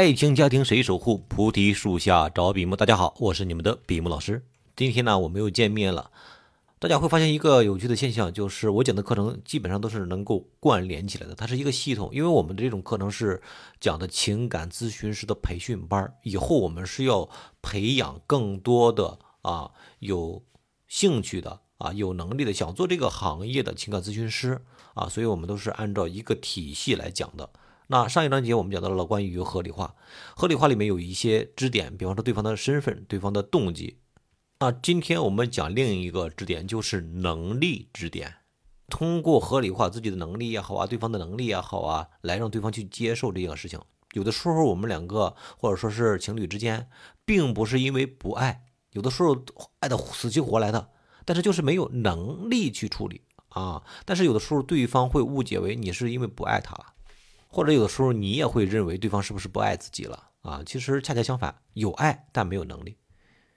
爱情家庭谁守护？菩提树下找比目。大家好，我是你们的比目老师。今天呢，我们又见面了。大家会发现一个有趣的现象，就是我讲的课程基本上都是能够关联起来的，它是一个系统。因为我们的这种课程是讲的情感咨询师的培训班，以后我们是要培养更多的啊有兴趣的啊有能力的想做这个行业的情感咨询师啊，所以我们都是按照一个体系来讲的。那上一章节我们讲到了关于合理化，合理化里面有一些支点，比方说对方的身份、对方的动机。那今天我们讲另一个支点，就是能力支点。通过合理化自己的能力也好啊，对方的能力也好啊，来让对方去接受这个事情。有的时候我们两个或者说是情侣之间，并不是因为不爱，有的时候爱的死去活来的，但是就是没有能力去处理啊。但是有的时候对方会误解为你是因为不爱他。或者有的时候你也会认为对方是不是不爱自己了啊？其实恰恰相反，有爱但没有能力。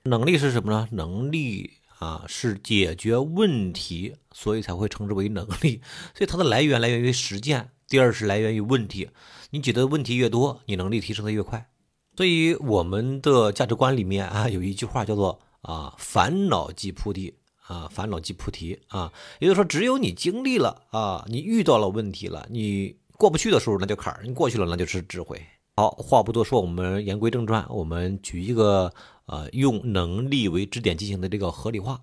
能力是什么呢？能力啊是解决问题，所以才会称之为能力。所以它的来源来源于实践，第二是来源于问题。你解决的问题越多，你能力提升的越快。所以我们的价值观里面啊有一句话叫做啊烦恼即菩提啊烦恼即菩提啊，也就是说只有你经历了啊，你遇到了问题了，你。过不去的时候，那就坎儿；你过去了，那就是智慧。好，话不多说，我们言归正传。我们举一个呃，用能力为支点进行的这个合理化。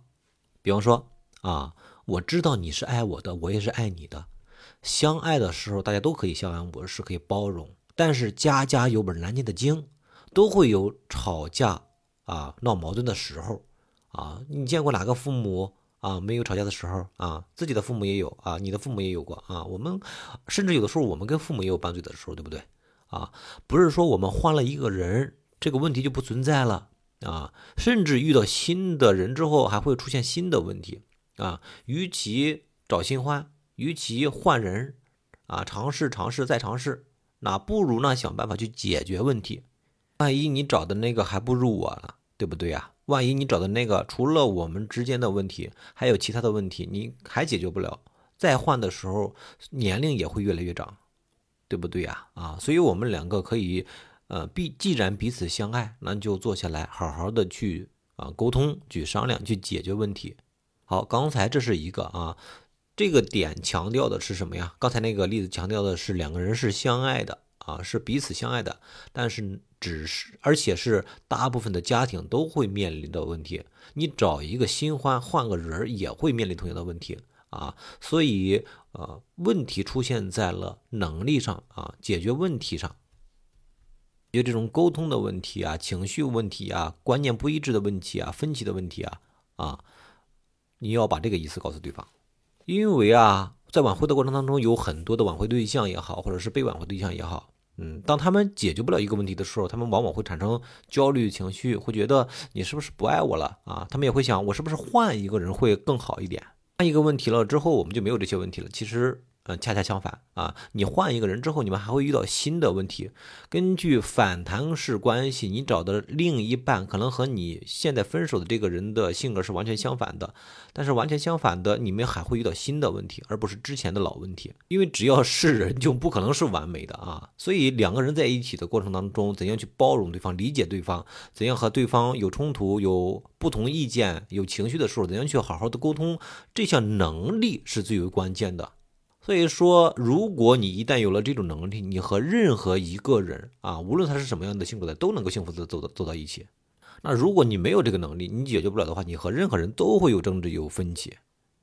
比方说啊，我知道你是爱我的，我也是爱你的。相爱的时候，大家都可以相安无事，可以包容。但是家家有本难念的经，都会有吵架啊、闹矛盾的时候啊。你见过哪个父母？啊，没有吵架的时候啊，自己的父母也有啊，你的父母也有过啊。我们甚至有的时候，我们跟父母也有拌嘴的时候，对不对？啊，不是说我们换了一个人，这个问题就不存在了啊。甚至遇到新的人之后，还会出现新的问题啊。与其找新欢，与其换人啊，尝试尝试再尝试，那不如呢想办法去解决问题。万一你找的那个还不如我呢，对不对呀？万一你找的那个除了我们之间的问题，还有其他的问题，你还解决不了，再换的时候年龄也会越来越长，对不对呀？啊，所以我们两个可以，呃，必既然彼此相爱，那就坐下来好好的去啊沟通，去商量，去解决问题。好，刚才这是一个啊，这个点强调的是什么呀？刚才那个例子强调的是两个人是相爱的。啊，是彼此相爱的，但是只是，而且是大部分的家庭都会面临的问题。你找一个新欢，换个人也会面临同样的问题啊。所以，呃，问题出现在了能力上啊，解决问题上，就这种沟通的问题啊，情绪问题啊，观念不一致的问题啊，分歧的问题啊，啊，你要把这个意思告诉对方，因为啊。在挽回的过程当中，有很多的挽回对象也好，或者是被挽回对象也好，嗯，当他们解决不了一个问题的时候，他们往往会产生焦虑情绪，会觉得你是不是不爱我了啊？他们也会想，我是不是换一个人会更好一点？换一个问题了之后，我们就没有这些问题了。其实。嗯，恰恰相反啊！你换一个人之后，你们还会遇到新的问题。根据反弹式关系，你找的另一半可能和你现在分手的这个人的性格是完全相反的。但是完全相反的，你们还会遇到新的问题，而不是之前的老问题。因为只要是人，就不可能是完美的啊！所以两个人在一起的过程当中，怎样去包容对方、理解对方，怎样和对方有冲突、有不同意见、有情绪的时候，怎样去好好的沟通，这项能力是最为关键的。所以说，如果你一旦有了这种能力，你和任何一个人啊，无论他是什么样的性格的，都能够幸福的走到走到一起。那如果你没有这个能力，你解决不了的话，你和任何人都会有争执有分歧。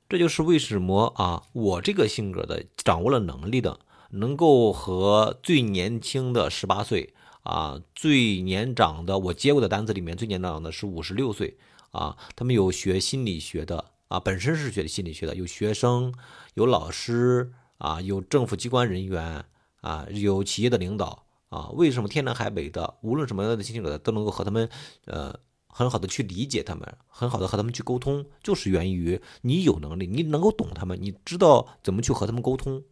这就是为什么啊，我这个性格的掌握了能力的，能够和最年轻的十八岁啊，最年长的我接过的单子里面最年长的是五十六岁啊，他们有学心理学的。啊，本身是学的心理学的，有学生，有老师啊，有政府机关人员啊，有企业的领导啊。为什么天南海北的，无论什么样的性格都能够和他们，呃，很好的去理解他们，很好的和他们去沟通，就是源于你有能力，你能够懂他们，你知道怎么去和他们沟通。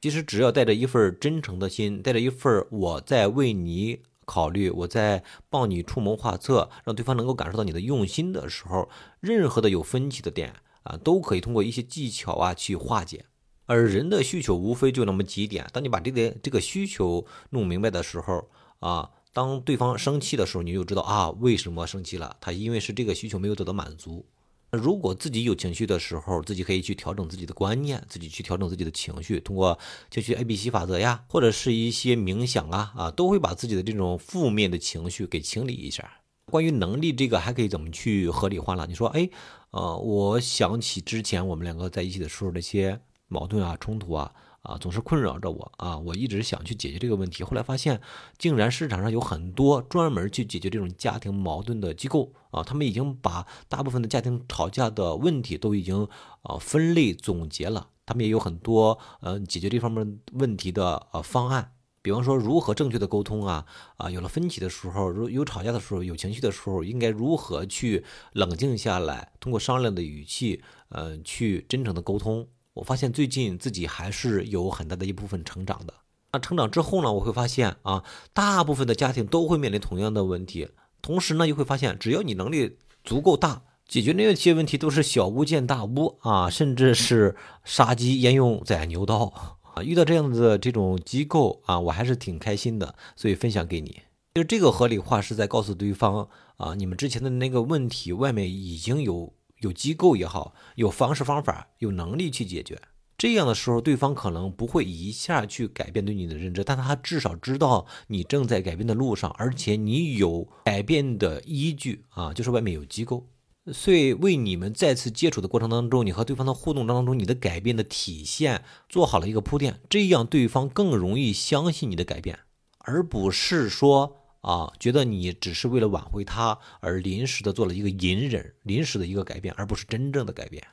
其实只要带着一份真诚的心，带着一份我在为你。考虑我在帮你出谋划策，让对方能够感受到你的用心的时候，任何的有分歧的点啊，都可以通过一些技巧啊去化解。而人的需求无非就那么几点，当你把这个这个需求弄明白的时候啊，当对方生气的时候，你就知道啊，为什么生气了？他因为是这个需求没有得到满足。如果自己有情绪的时候，自己可以去调整自己的观念，自己去调整自己的情绪，通过情绪 A B C 法则呀，或者是一些冥想啊啊，都会把自己的这种负面的情绪给清理一下。关于能力这个，还可以怎么去合理化了？你说，哎，呃，我想起之前我们两个在一起的时候那些矛盾啊、冲突啊。啊，总是困扰着我啊！我一直想去解决这个问题，后来发现，竟然市场上有很多专门去解决这种家庭矛盾的机构啊！他们已经把大部分的家庭吵架的问题都已经啊分类总结了，他们也有很多呃解决这方面问题的呃方案，比方说如何正确的沟通啊啊，有了分歧的时候，如有吵架的时候，有情绪的时候，应该如何去冷静下来，通过商量的语气，嗯，去真诚的沟通。我发现最近自己还是有很大的一部分成长的。那成长之后呢，我会发现啊，大部分的家庭都会面临同样的问题。同时呢，又会发现，只要你能力足够大，解决那些问题都是小巫见大巫啊，甚至是杀鸡焉用宰牛刀啊。遇到这样的这种机构啊，我还是挺开心的，所以分享给你。就这个合理化是在告诉对方啊，你们之前的那个问题外面已经有。有机构也好，有方式方法，有能力去解决。这样的时候，对方可能不会一下去改变对你的认知，但他至少知道你正在改变的路上，而且你有改变的依据啊，就是外面有机构。所以，为你们再次接触的过程当中，你和对方的互动当中，你的改变的体现做好了一个铺垫，这样对方更容易相信你的改变，而不是说。啊，觉得你只是为了挽回他而临时的做了一个隐忍，临时的一个改变，而不是真正的改变。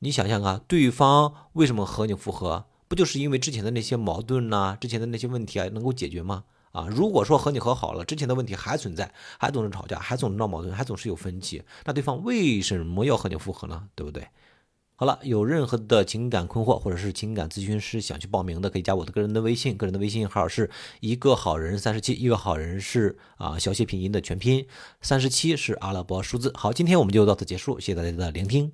你想想啊，对方为什么和你复合？不就是因为之前的那些矛盾呐，之前的那些问题啊，能够解决吗？啊，如果说和你和好了，之前的问题还存在，还总是吵架，还总是闹矛盾，还总是有分歧，那对方为什么要和你复合呢？对不对？好了，有任何的情感困惑或者是情感咨询师想去报名的，可以加我的个人的微信，个人的微信号是一个好人三十七，一个好人是啊小写拼音的全拼，三十七是阿拉伯数字。好，今天我们就到此结束，谢谢大家的聆听，